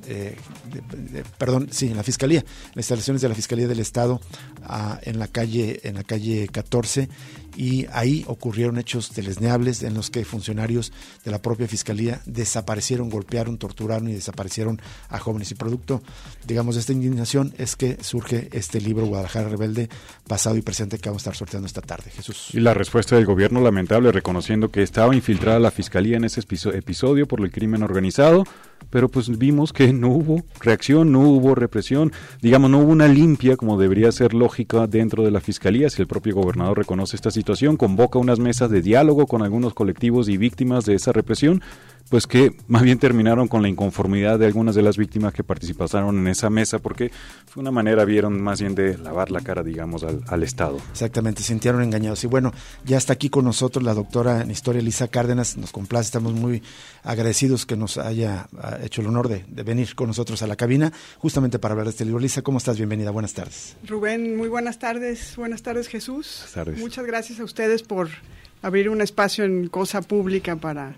perdón, sí, en la Fiscalía, las instalaciones de la Fiscalía del Estado ah, en la calle en la calle 14 y ahí ocurrieron hechos deleznables en los que funcionarios de la propia fiscalía desaparecieron, golpearon, torturaron y desaparecieron a jóvenes. Y producto, digamos, de esta indignación es que surge este libro Guadalajara Rebelde, pasado y presente, que vamos a estar sorteando esta tarde. Jesús. Y la respuesta del gobierno lamentable, reconociendo que estaba infiltrada la fiscalía en ese episodio por el crimen organizado pero pues vimos que no hubo reacción, no hubo represión, digamos, no hubo una limpia como debería ser lógica dentro de la fiscalía. Si el propio gobernador reconoce esta situación, convoca unas mesas de diálogo con algunos colectivos y víctimas de esa represión, pues que más bien terminaron con la inconformidad de algunas de las víctimas que participaron en esa mesa, porque fue una manera, vieron más bien de lavar la cara, digamos, al, Estado. Exactamente, sintieron engañados. Y bueno, ya está aquí con nosotros la doctora en Historia Elisa Cárdenas, nos complace, estamos muy agradecidos que nos haya hecho el honor de, de venir con nosotros a la cabina, justamente para hablar de este libro. Lisa, ¿cómo estás? Bienvenida, buenas tardes. Rubén, muy buenas tardes, buenas tardes Jesús. Buenas tardes. Muchas gracias a ustedes por abrir un espacio en cosa pública para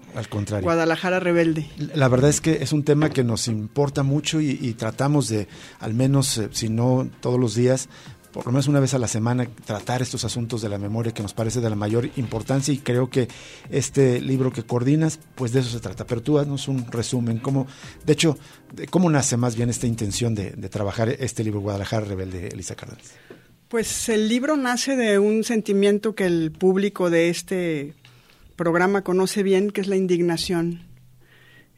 Guadalajara Rebelde. La verdad es que es un tema que nos importa mucho y, tratamos de, al menos, eh, si no todos los días, por lo menos una vez a la semana, tratar estos asuntos de la memoria que nos parece de la mayor importancia y creo que este libro que coordinas, pues de eso se trata. Pero tú haznos un resumen, cómo, de hecho, cómo nace más bien esta intención de, de trabajar este libro Guadalajara Rebelde, Elisa Cárdenas. Pues el libro nace de un sentimiento que el público de este programa conoce bien, que es la indignación.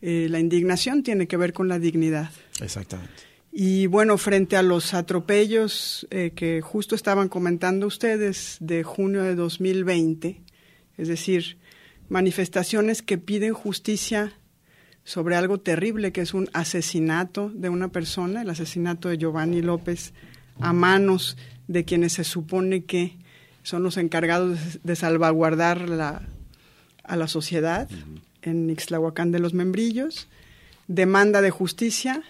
Eh, la indignación tiene que ver con la dignidad. Exactamente. Y bueno, frente a los atropellos eh, que justo estaban comentando ustedes de junio de 2020, es decir, manifestaciones que piden justicia sobre algo terrible que es un asesinato de una persona, el asesinato de Giovanni López a manos de quienes se supone que son los encargados de salvaguardar la, a la sociedad en Ixtlahuacán de los Membrillos, demanda de justicia,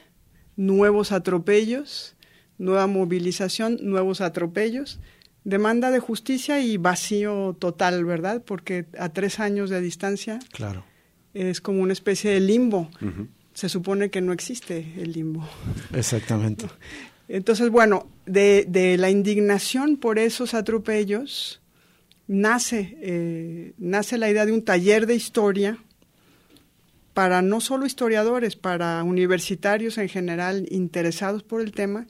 nuevos atropellos, nueva movilización, nuevos atropellos, demanda de justicia y vacío total, ¿verdad? Porque a tres años de distancia claro. es como una especie de limbo. Se supone que no existe el limbo. Exactamente. Entonces, bueno, de, la indignación por esos atropellos nace, eh, nace la idea de un taller de historia para no solo historiadores, para universitarios en general interesados por el tema,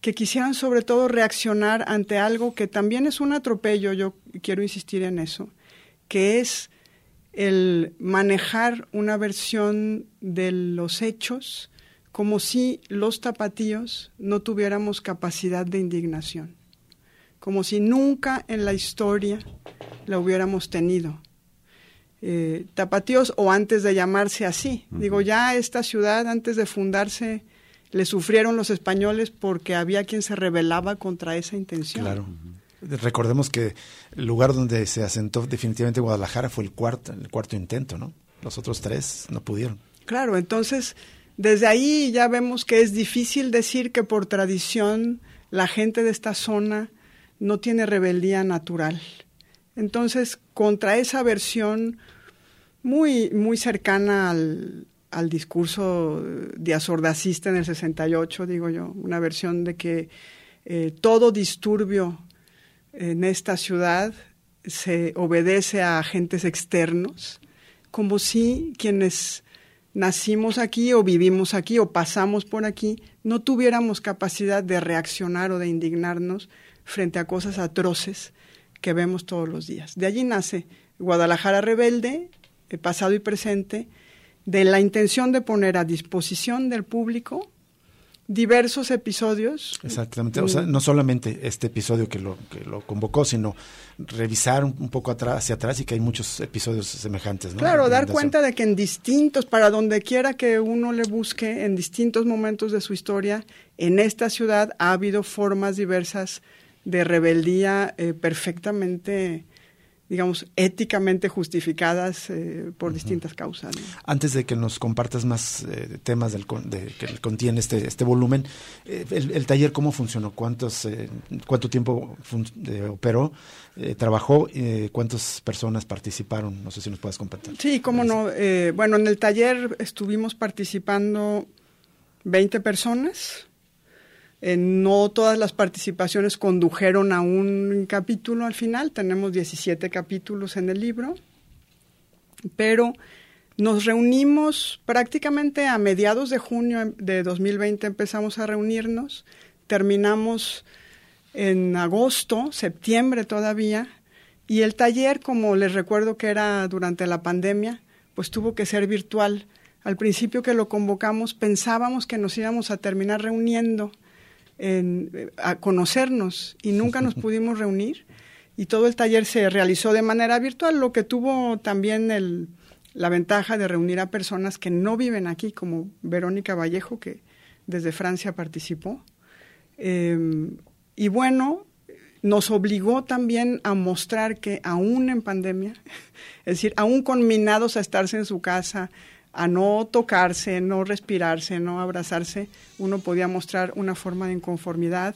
que quisieran sobre todo reaccionar ante algo que también es un atropello, yo quiero insistir en eso, que es el manejar una versión de los hechos como si los tapatíos no tuviéramos capacidad de indignación, como si nunca en la historia la hubiéramos tenido eh, tapatíos o antes de llamarse así. Digo, ya esta ciudad antes de fundarse le sufrieron los españoles porque había quien se rebelaba contra esa intención. Claro. Recordemos que el lugar donde se asentó definitivamente Guadalajara fue el cuarto, el cuarto intento, ¿no? Los otros tres no pudieron. Claro, entonces desde ahí ya vemos que es difícil decir que por tradición la gente de esta zona no tiene rebeldía natural. Entonces, contra esa versión muy, muy cercana al, discurso diazordacista en el 68, digo yo, una versión de que eh, todo disturbio en esta ciudad se obedece a agentes externos, como si quienes nacimos aquí o vivimos aquí o pasamos por aquí no tuviéramos capacidad de reaccionar o de indignarnos frente a cosas atroces que vemos todos los días. De allí nace Guadalajara Rebelde, el pasado y presente, de la intención de poner a disposición del público diversos episodios. Exactamente, o sea, no solamente este episodio que lo, que lo convocó, sino revisar un poco atrás, hacia atrás y que hay muchos episodios semejantes. Claro, dar cuenta de que en distintos, para donde quiera que uno le busque, en distintos momentos de su historia, en esta ciudad ha habido formas diversas de rebeldía eh, perfectamente digamos, éticamente justificadas eh, por distintas causas. Antes de que nos compartas más eh, temas del de, que contiene este, este volumen, el, taller cómo funcionó? ¿Cuántos, ¿Cuánto tiempo operó? ¿Trabajó? ¿Cuántas personas participaron? No sé si nos puedes compartir. Sí, cómo no. bueno, en el taller estuvimos participando 20 personas eh, no todas las participaciones condujeron a un capítulo al final, tenemos 17 capítulos en el libro, pero nos reunimos prácticamente a mediados de junio de 2020, empezamos a reunirnos, terminamos en agosto, septiembre todavía, y el taller, como les recuerdo que era durante la pandemia, pues tuvo que ser virtual. Al principio que lo convocamos pensábamos que nos íbamos a terminar reuniendo a conocernos y nunca nos pudimos reunir y todo el taller se realizó de manera virtual, lo que tuvo también el, la ventaja de reunir a personas que no viven aquí, como Verónica Vallejo, que desde Francia participó. Em, y bueno, nos obligó también a mostrar que aún en pandemia, es decir, aún conminados a estarse en su casa, a no tocarse, no respirarse, no abrazarse, uno podía mostrar una forma de inconformidad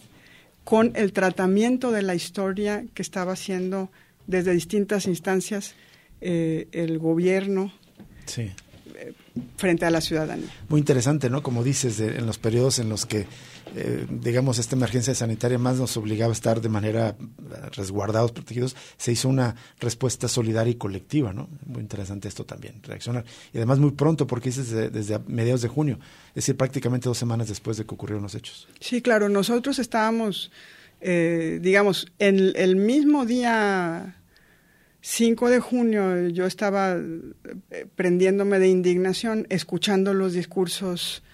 con el tratamiento de la historia que estaba haciendo desde distintas instancias eh, el gobierno sí. Eh, frente a la ciudadanía. Muy interesante, ¿no? Como dices, en los periodos en los que eh, digamos, esta emergencia sanitaria más nos obligaba a estar de manera eh, resguardados, protegidos, se hizo una respuesta solidaria y colectiva, ¿no? Muy interesante esto también, reaccionar. Y además muy pronto, porque es desde, desde mediados de junio, es decir, prácticamente dos semanas después de que ocurrieron los hechos. Sí, claro, nosotros estábamos, eh, digamos, en el mismo día 5 de junio yo estaba prendiéndome de indignación, escuchando los discursos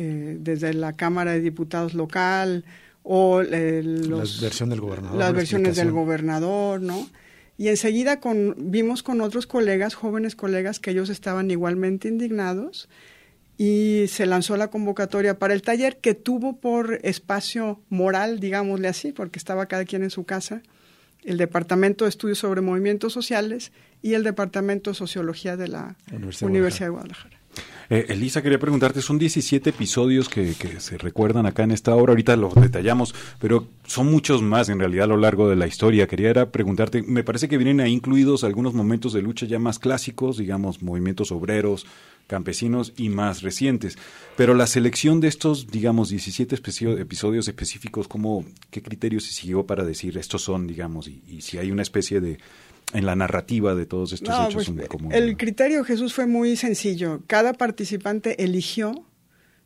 eh, desde la Cámara de Diputados local o eh, la versión del gobernador, las versiones del gobernador, ¿no? Y enseguida con, vimos con otros colegas, jóvenes colegas, que ellos estaban igualmente indignados y se lanzó la convocatoria para el taller que tuvo por espacio moral, digámosle así, porque estaba cada quien en su casa, el Departamento de Estudios sobre Movimientos Sociales y el Departamento de Sociología de la Universidad, de Guadalajara. Eh, Elisa, quería preguntarte, son 17 episodios que, que, se recuerdan acá en esta obra, ahorita los detallamos, pero son muchos más en realidad a lo largo de la historia. Quería preguntarte, me parece que vienen ahí incluidos algunos momentos de lucha ya más clásicos, digamos, movimientos obreros, campesinos y más recientes. Pero la selección de estos, digamos, 17 episodios específicos, ¿cómo, ¿qué criterios se siguió para decir estos son, digamos, y si hay una especie de en la narrativa de todos estos hechos pues, El criterio Jesús fue muy sencillo. Cada participante eligió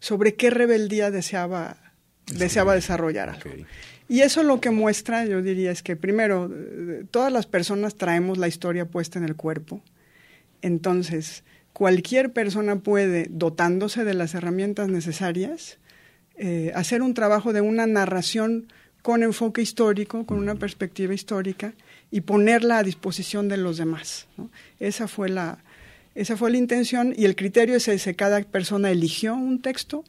sobre qué rebeldía deseaba, deseaba desarrollar algo. Y eso lo que muestra, yo diría, es que primero, todas las personas traemos la historia puesta en el cuerpo. Entonces, cualquier persona puede, dotándose de las herramientas necesarias, eh, hacer un trabajo de una narración con enfoque histórico, con una perspectiva histórica, y ponerla a disposición de los demás. Esa, fue la, esa fue la intención y el criterio es ese, cada persona eligió un texto,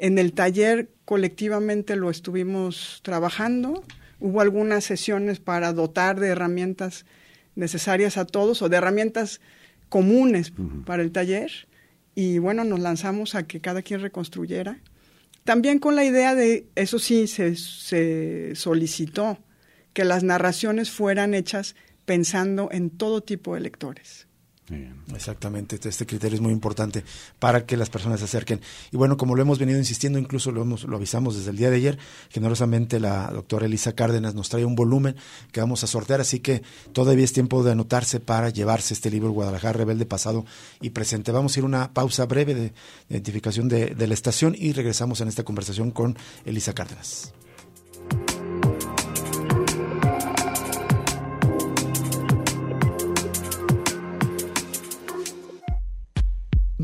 en el taller colectivamente lo estuvimos trabajando, hubo algunas sesiones para dotar de herramientas necesarias a todos o de herramientas comunes para el taller y bueno, nos lanzamos a que cada quien reconstruyera. También con la idea de, eso sí, se, se solicitó que las narraciones fueran hechas pensando en todo tipo de lectores. Exactamente, este criterio es muy importante para que las personas se acerquen. Y bueno, como lo hemos venido insistiendo, incluso lo, hemos, lo avisamos desde el día de ayer, generosamente la doctora Elisa Cárdenas nos trae un volumen que vamos a sortear, así que todavía es tiempo de anotarse para llevarse este libro Guadalajara Rebelde Pasado y Presente. Vamos a ir a una pausa breve de identificación de, de la estación y regresamos en esta conversación con Elisa Cárdenas.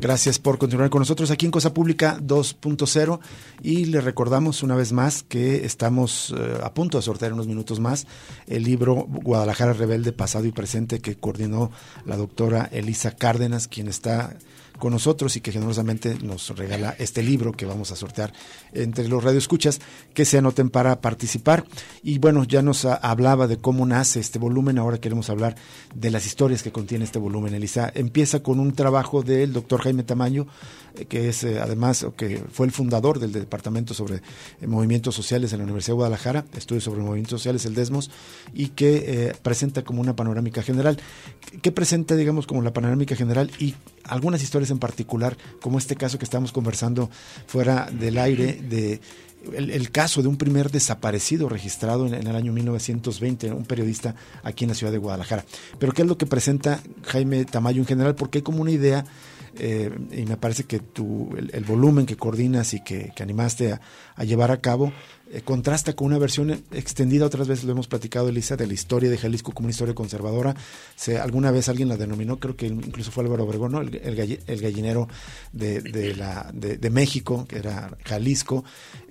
Gracias por continuar con nosotros aquí en Cosa Pública 2.0 y le recordamos una vez más que estamos eh, a punto de sortear unos minutos más el libro Guadalajara Rebelde, pasado y presente que coordinó la doctora Elisa Cárdenas, quien está con nosotros y que generosamente nos regala este libro que vamos a sortear entre los radioescuchas que se anoten para participar. Y bueno, ya nos hablaba de cómo nace este volumen, ahora queremos hablar de las historias que contiene este volumen. Elisa empieza con un trabajo del doctor Jaime Tamaño, eh, que es eh, además, que fue el fundador del Departamento sobre eh, Movimientos Sociales en la Universidad de Guadalajara, estudios sobre movimientos sociales, el DESMOS, y que presenta como una panorámica general. ¿Qué presenta, digamos, como la panorámica general y algunas historias en particular, como este caso que estamos conversando fuera del aire, de el, caso de un primer desaparecido registrado en, el año 1920, un periodista aquí en la ciudad de Guadalajara. Pero ¿qué es lo que presenta Jaime Tamayo en general? Porque hay como una idea eh, y me parece que tu, el, volumen que coordinas y que, animaste a, llevar a cabo eh, contrasta con una versión extendida, otras veces lo hemos platicado, Elisa, de la historia de Jalisco como una historia conservadora. Se, alguna vez alguien la denominó, creo que incluso fue Álvaro Obregón, el, gallinero de, México, que era Jalisco,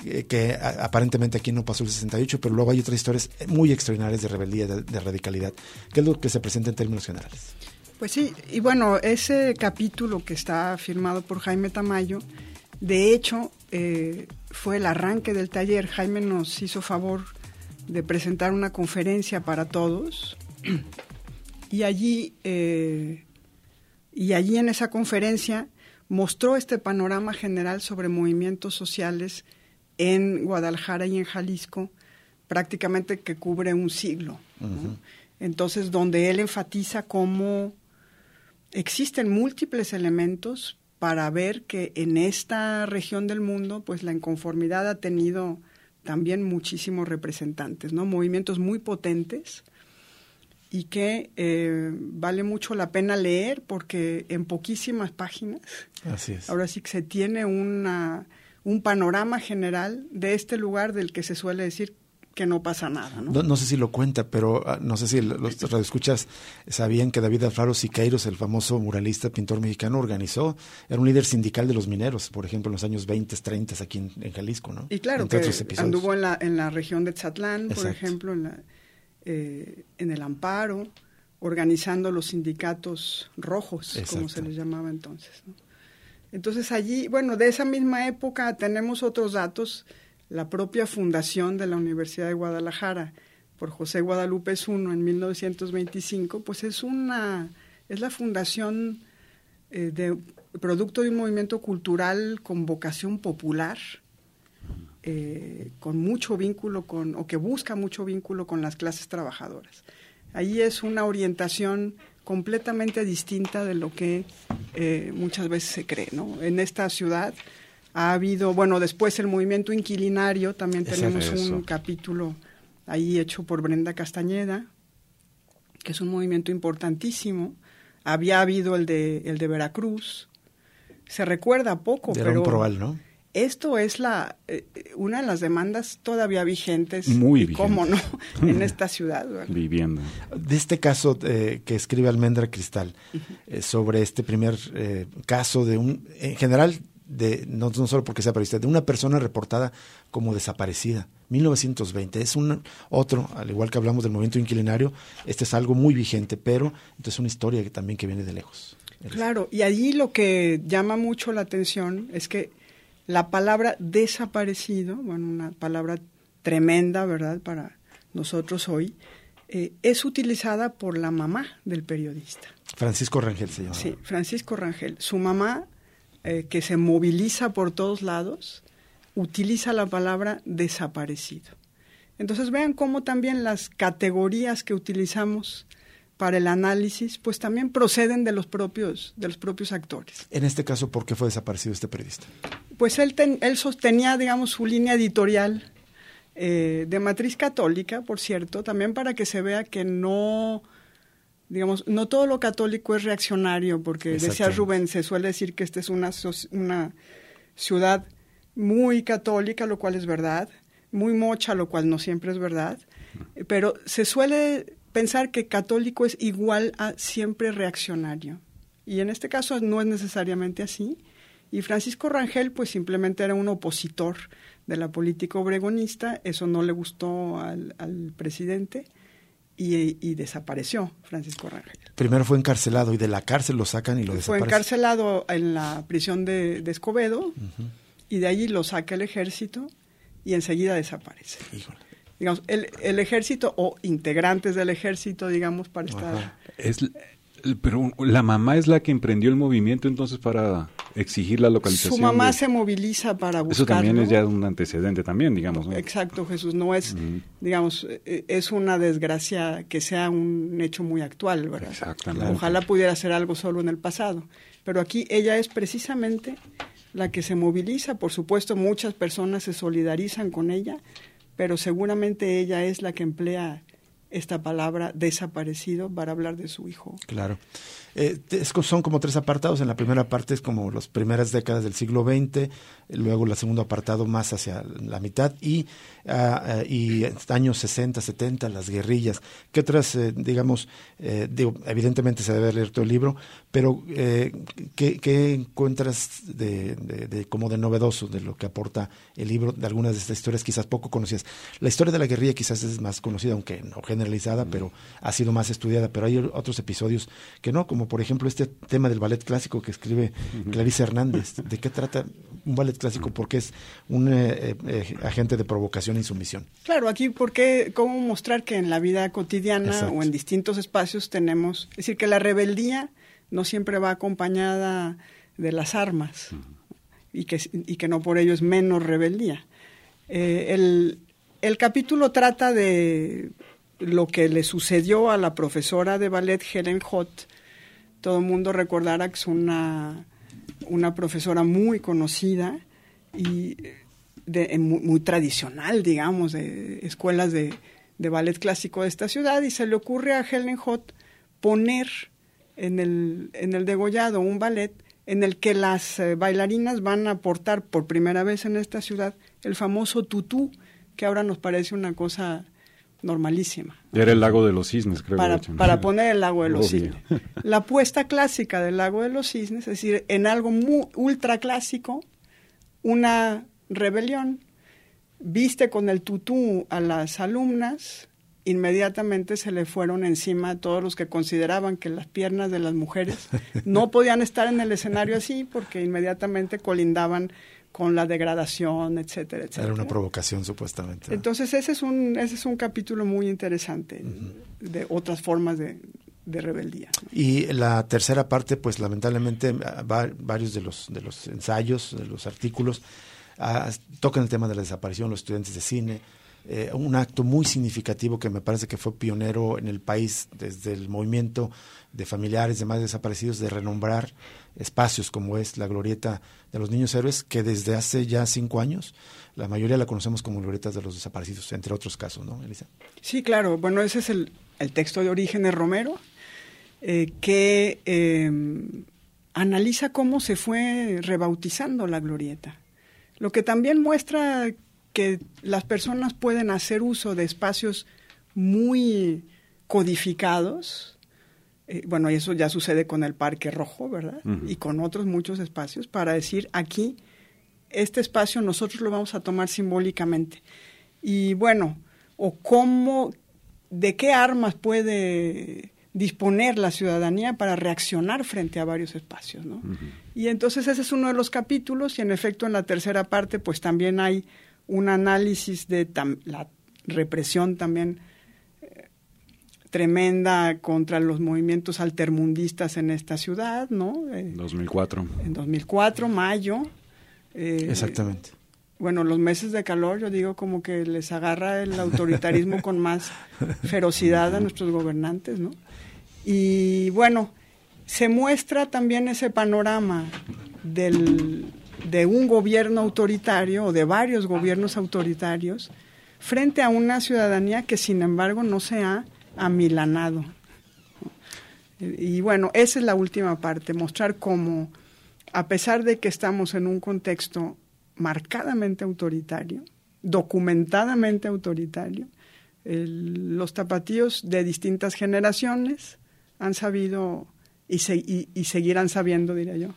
eh, que aparentemente aquí no pasó el 68, pero luego hay otras historias muy extraordinarias de rebeldía, de radicalidad. ¿Qué es lo que se presenta en términos generales? Pues sí, y bueno, ese capítulo que está firmado por Jaime Tamayo, de hecho, eh, fue el arranque del taller. Jaime nos hizo favor de presentar una conferencia para todos y allí, eh, y allí en esa conferencia mostró este panorama general sobre movimientos sociales en Guadalajara y en Jalisco, prácticamente que cubre un siglo. Entonces, donde él enfatiza cómo existen múltiples elementos para ver que en esta región del mundo, pues la inconformidad ha tenido también muchísimos representantes, ¿no? Movimientos muy potentes y que eh, vale mucho la pena leer porque en poquísimas páginas, Así es. ahora sí que se tiene una, un panorama general de este lugar del que se suele decir que no pasa nada. No, no, sé si lo cuenta, pero ah, no sé si los radioescuchas sabían que David Alfaro Siqueiros, el famoso muralista, pintor mexicano, organizó, era un líder sindical de los mineros, por ejemplo, en los años 20, 30 aquí en, Jalisco, ¿no? Y claro, que anduvo en la, en la región de Tzatlán, por ejemplo, en, la, eh, en el Amparo, organizando los sindicatos rojos, como se les llamaba entonces. ¿no? Entonces allí, bueno, de esa misma época tenemos otros datos la propia fundación de la Universidad de Guadalajara por José Guadalupe I en 1925, pues es una es la fundación eh, de producto de un movimiento cultural con vocación popular, eh, con mucho vínculo con o que busca mucho vínculo con las clases trabajadoras. Ahí es una orientación completamente distinta de lo que eh, muchas veces se cree, ¿no? En esta ciudad ha habido, bueno, después el movimiento inquilinario, también tenemos un capítulo ahí hecho por Brenda Castañeda, que es un movimiento importantísimo. Había habido el de, el de Veracruz. Se recuerda poco, pero... ¿no? Esto es la eh, una de las demandas todavía vigentes, Muy vigente. cómo no, en esta ciudad. Viviendo. De este caso eh, que escribe Almendra Cristal, eh, sobre este primer caso de un, en general de, no, no, solo porque sea periodista, de una persona reportada como desaparecida. 1920 es un otro, al igual que hablamos del movimiento inquilinario, este es algo muy vigente, pero es una historia que también que viene de lejos. Claro, y allí lo que llama mucho la atención es que la palabra desaparecido, bueno, una palabra tremenda, ¿verdad?, para nosotros hoy, eh, es utilizada por la mamá del periodista. Francisco Rangel se llama. Sí, Francisco Rangel. Su mamá eh, que se moviliza por todos lados, utiliza la palabra desaparecido. Entonces vean cómo también las categorías que utilizamos para el análisis, pues también proceden de los propios, de los propios actores. En este caso, ¿por qué fue desaparecido este periodista? Pues él, él sostenía, digamos, su línea editorial eh, de matriz católica, por cierto, también para que se vea que no, digamos, no todo lo católico es reaccionario, porque decía Rubén, se suele decir que esta es una, una ciudad muy católica, lo cual es verdad, muy mocha, lo cual no siempre es verdad, pero se suele pensar que católico es igual a siempre reaccionario. Y en este caso no es necesariamente así. Y Francisco Rangel, pues simplemente era un opositor de la política obregonista, eso no le gustó al, al presidente y, desapareció Francisco Rangel. Primero fue encarcelado y de la cárcel lo sacan y lo desaparecen. Fue encarcelado en la prisión de, Escobedo y de allí lo saca el ejército y enseguida desaparece. Digamos, el, el, ejército o integrantes del ejército, digamos, para estar... Es, pero la mamá es la que emprendió el movimiento entonces para exigir la localización. Su mamá se moviliza para buscarlo. Eso también es ya un antecedente también, digamos. ¿no? Exacto, Jesús. No es, digamos, eh, es una desgracia que sea un hecho muy actual, ¿verdad? Exactamente. Ojalá pudiera ser algo solo en el pasado. Pero aquí ella es precisamente la que se moviliza. Por supuesto, muchas personas se solidarizan con ella, pero seguramente ella es la que emplea esta palabra desaparecido para hablar de su hijo. Claro. Eh, son como tres apartados. En la primera parte es como las primeras décadas del siglo XX, luego el segundo apartado más hacia la mitad y, uh, y años 60, 70, las guerrillas. ¿Qué otras, eh, digamos, eh, digo, evidentemente se debe leer todo el libro, pero eh, ¿qué, ¿qué, encuentras de, de, de, como de novedoso de lo que aporta el libro, de algunas de estas historias quizás poco conocidas? La historia de la guerrilla quizás es más conocida, aunque no generalizada, pero ha sido más estudiada, pero hay otros episodios que no, como por ejemplo este tema del ballet clásico que escribe Clarice Hernández. ¿De qué trata un ballet clásico? Porque es un eh, eh, agente de provocación y sumisión. Claro, aquí porque cómo mostrar que en la vida cotidiana Exacto. o en distintos espacios tenemos, es decir, que la rebeldía no siempre va acompañada de las armas y que, y que no por ello es menos rebeldía. Eh, el, el capítulo trata de lo que le sucedió a la profesora de ballet Helen Hott todo el mundo recordará que es una una profesora muy conocida y de, muy, tradicional, digamos, de escuelas de, de, ballet clásico de esta ciudad, y se le ocurre a Helen Hot poner en el, en el degollado un ballet en el que las eh, bailarinas van a aportar por primera vez en esta ciudad el famoso tutú, que ahora nos parece una cosa normalísima. Era el lago de los cisnes, creo. Para, para poner el lago de los cisnes. La apuesta clásica del lago de los cisnes, es decir, en algo muy ultra clásico, una rebelión, viste con el tutú a las alumnas, inmediatamente se le fueron encima a todos los que consideraban que las piernas de las mujeres no podían estar en el escenario así porque inmediatamente colindaban con la degradación, etcétera, etcétera. Era una provocación supuestamente. Entonces ese es un ese es un capítulo muy interesante de otras formas de, rebeldía. Y la tercera parte, pues lamentablemente varios de los de los ensayos, de los artículos ah, tocan el tema de la desaparición, los estudiantes de cine, eh, un acto muy significativo que me parece que fue pionero en el país desde el movimiento de familiares de más desaparecidos de renombrar espacios como es la glorieta de los niños héroes, que desde hace ya cinco años la mayoría la conocemos como glorietas de los desaparecidos, entre otros casos, ¿no, Elisa? Sí, claro. Bueno, ese es el, texto de Orígenes Romero, eh, que em, analiza cómo se fue rebautizando la glorieta. Lo que también muestra que las personas pueden hacer uso de espacios muy codificados, eh, bueno, eso ya sucede con el Parque Rojo, ¿verdad? Y con otros muchos espacios, para decir aquí, este espacio nosotros lo vamos a tomar simbólicamente. Y bueno, o cómo, de qué armas puede disponer la ciudadanía para reaccionar frente a varios espacios, ¿no? Y entonces ese es uno de los capítulos y en efecto en la tercera parte pues también hay un análisis de la represión también tremenda contra los movimientos altermundistas en esta ciudad, ¿no? En 2004. En 2004, mayo. Eh, Exactamente. Bueno, los meses de calor, yo digo como que les agarra el autoritarismo con más ferocidad a nuestros gobernantes, ¿no? Y bueno, se muestra también ese panorama del, de un gobierno autoritario o de varios gobiernos autoritarios frente a una ciudadanía que sin embargo no se ha amilanado. Y bueno, esa es la última parte, mostrar cómo, a pesar de que estamos en un contexto marcadamente autoritario, documentadamente autoritario, los tapatíos de distintas generaciones han sabido y, y seguirán sabiendo, diría yo,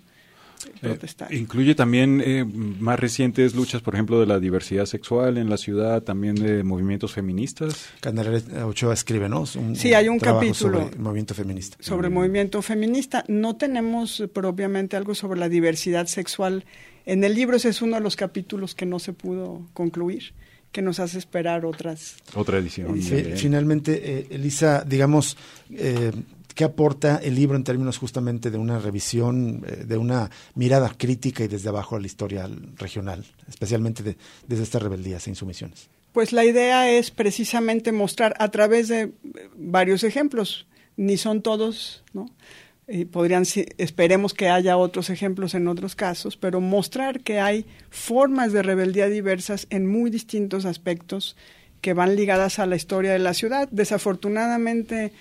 eh, incluye también eh, más recientes luchas, por ejemplo, de la diversidad sexual en la ciudad, también de movimientos feministas. Candelaria Ochoa escribe, ¿no? sí, hay un capítulo sobre el movimiento feminista. Sobre el movimiento feminista. No tenemos propiamente algo sobre la diversidad sexual. En el libro ese es uno de los capítulos que no se pudo concluir que nos hace esperar otras. Otra edición. finalmente, eh, Elisa, digamos, eh, ¿Qué aporta el libro en términos justamente de una revisión, eh, de una mirada crítica y desde abajo a la historia regional, especialmente de, desde estas rebeldías e insumisiones? Pues la idea es precisamente mostrar a través de eh, varios ejemplos, ni son todos, ¿no? Podrían, esperemos que haya otros ejemplos en otros casos, pero mostrar que hay formas de rebeldía diversas en muy distintos aspectos que van ligadas a la historia de la ciudad. Desafortunadamente,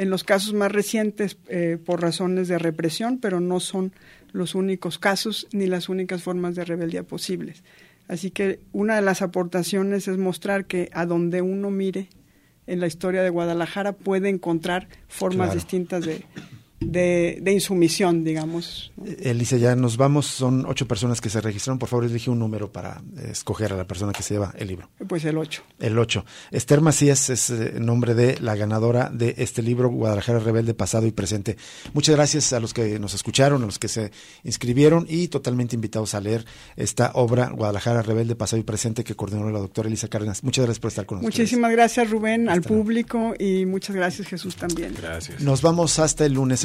en los casos más recientes eh, por razones de represión, pero no son los únicos casos ni las únicas formas de rebeldía posibles. Así que una de las aportaciones es mostrar que a donde uno mire en la historia de Guadalajara puede encontrar formas distintas de, de, de, insumisión, digamos. Elisa, ya nos vamos, son ocho personas que se registraron. Por favor, elige un número para escoger a la persona que se lleva el libro. Pues el ocho. El ocho. Esther Macías es el eh, nombre de la ganadora de este libro, Guadalajara Rebelde, pasado y presente. Muchas gracias a los que nos escucharon, a los que se inscribieron y totalmente invitados a leer esta obra, Guadalajara Rebelde, pasado y presente, que coordinó la doctora Elisa Cárdenas. Muchas gracias por estar con nosotros. Muchísimas gracias, Rubén, al público y muchas gracias, Jesús, también. Gracias. Nos vamos hasta el lunes